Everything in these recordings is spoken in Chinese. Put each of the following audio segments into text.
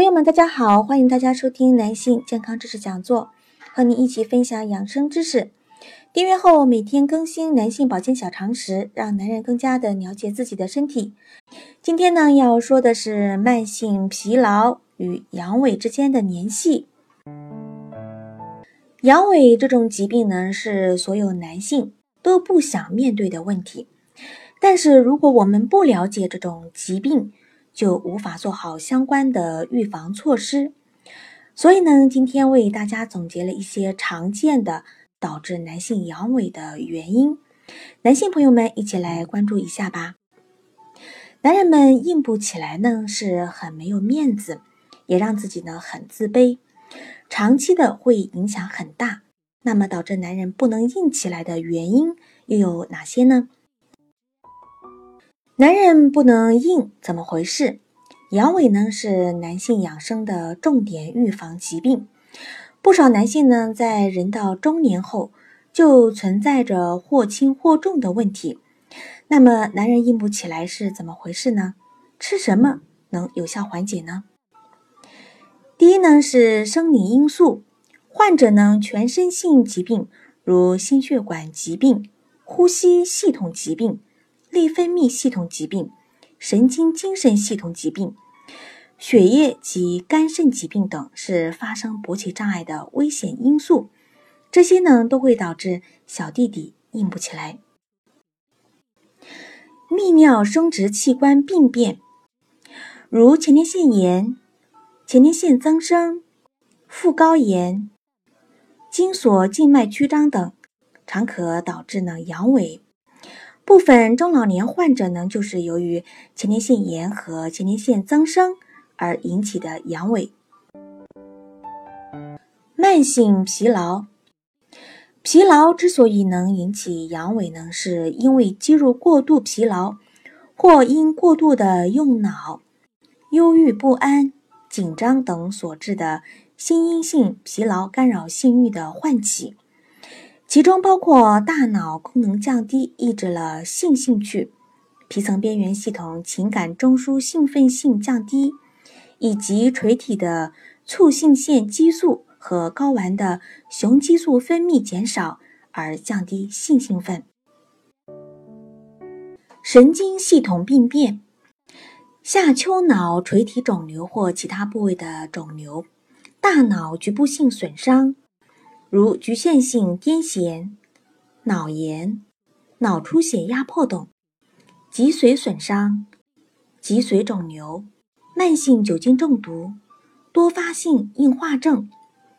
朋友们，大家好，欢迎大家收听男性健康知识讲座，和你一起分享养生知识。订阅后每天更新男性保健小常识，让男人更加的了解自己的身体。今天呢，要说的是慢性疲劳与阳痿之间的联系。阳痿这种疾病呢，是所有男性都不想面对的问题。但是如果我们不了解这种疾病，就无法做好相关的预防措施，所以呢，今天为大家总结了一些常见的导致男性阳痿的原因，男性朋友们一起来关注一下吧。男人们硬不起来呢，是很没有面子，也让自己呢很自卑，长期的会影响很大。那么导致男人不能硬起来的原因又有哪些呢？男人不能硬，怎么回事？阳痿呢是男性养生的重点预防疾病。不少男性呢，在人到中年后就存在着或轻或重的问题。那么，男人硬不起来是怎么回事呢？吃什么能有效缓解呢？第一呢是生理因素，患者呢全身性疾病，如心血管疾病、呼吸系统疾病。内分泌系统疾病、神经精神系统疾病、血液及肝肾疾病等是发生勃起障碍的危险因素。这些呢都会导致小弟弟硬不起来。泌尿生殖器官病变，如前列腺炎、前列腺增生、副睾炎、精索静脉曲张等，常可导致呢阳痿。部分中老年患者呢，就是由于前列腺炎和前列腺增生而引起的阳痿。慢性疲劳，疲劳之所以能引起阳痿呢，是因为肌肉过度疲劳，或因过度的用脑、忧郁不安、紧张等所致的心因性疲劳干扰性欲的唤起。其中包括大脑功能降低，抑制了性兴趣；皮层边缘系统情感中枢兴奋性降低，以及垂体的促性腺激素和睾丸的雄激素分泌减少而降低性兴奋。神经系统病变，下丘脑垂体肿瘤或其他部位的肿瘤，大脑局部性损伤。如局限性癫痫、脑炎、脑出血压迫等，脊髓损伤、脊髓肿瘤、慢性酒精中毒、多发性硬化症、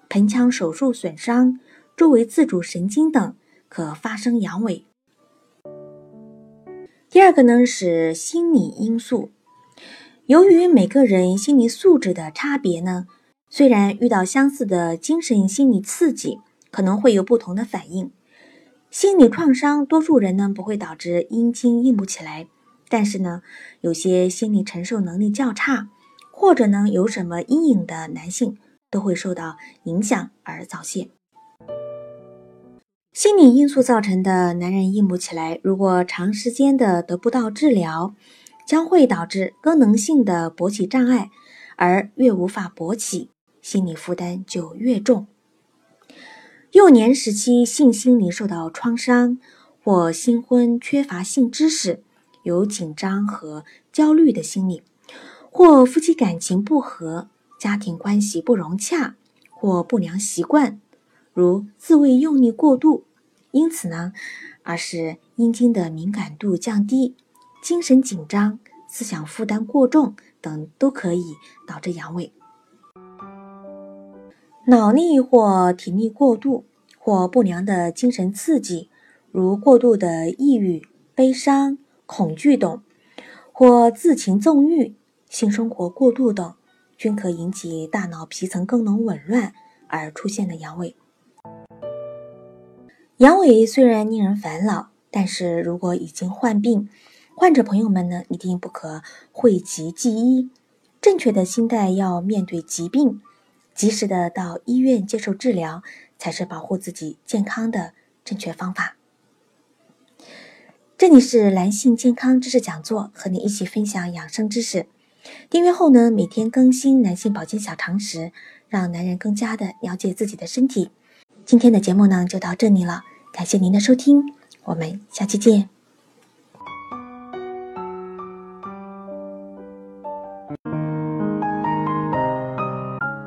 盆腔手术损伤、周围自主神经等，可发生阳痿。第二个呢是心理因素，由于每个人心理素质的差别呢。虽然遇到相似的精神心理刺激，可能会有不同的反应。心理创伤，多数人呢不会导致阴茎硬不起来，但是呢，有些心理承受能力较差，或者呢有什么阴影的男性，都会受到影响而早泄。心理因素造成的男人硬不起来，如果长时间的得不到治疗，将会导致功能性的勃起障碍，而越无法勃起。心理负担就越重。幼年时期性心理受到创伤，或新婚缺乏性知识，有紧张和焦虑的心理，或夫妻感情不和，家庭关系不融洽，或不良习惯，如自慰用力过度，因此呢，而使阴茎的敏感度降低，精神紧张，思想负担过重等，都可以导致阳痿。脑力或体力过度，或不良的精神刺激，如过度的抑郁、悲伤、恐惧等，或自情纵欲、性生活过度等，均可引起大脑皮层功能紊乱而出现的阳痿。阳痿虽然令人烦恼，但是如果已经患病，患者朋友们呢，一定不可讳疾忌医，正确的心态要面对疾病，及时的到医院接受治疗，才是保护自己健康的正确方法。这里是男性健康知识讲座，和你一起分享养生知识。订阅后呢，每天更新男性保健小常识，让男人更加的了解自己的身体。今天的节目呢，就到这里了。感谢您的收听，我们下期见。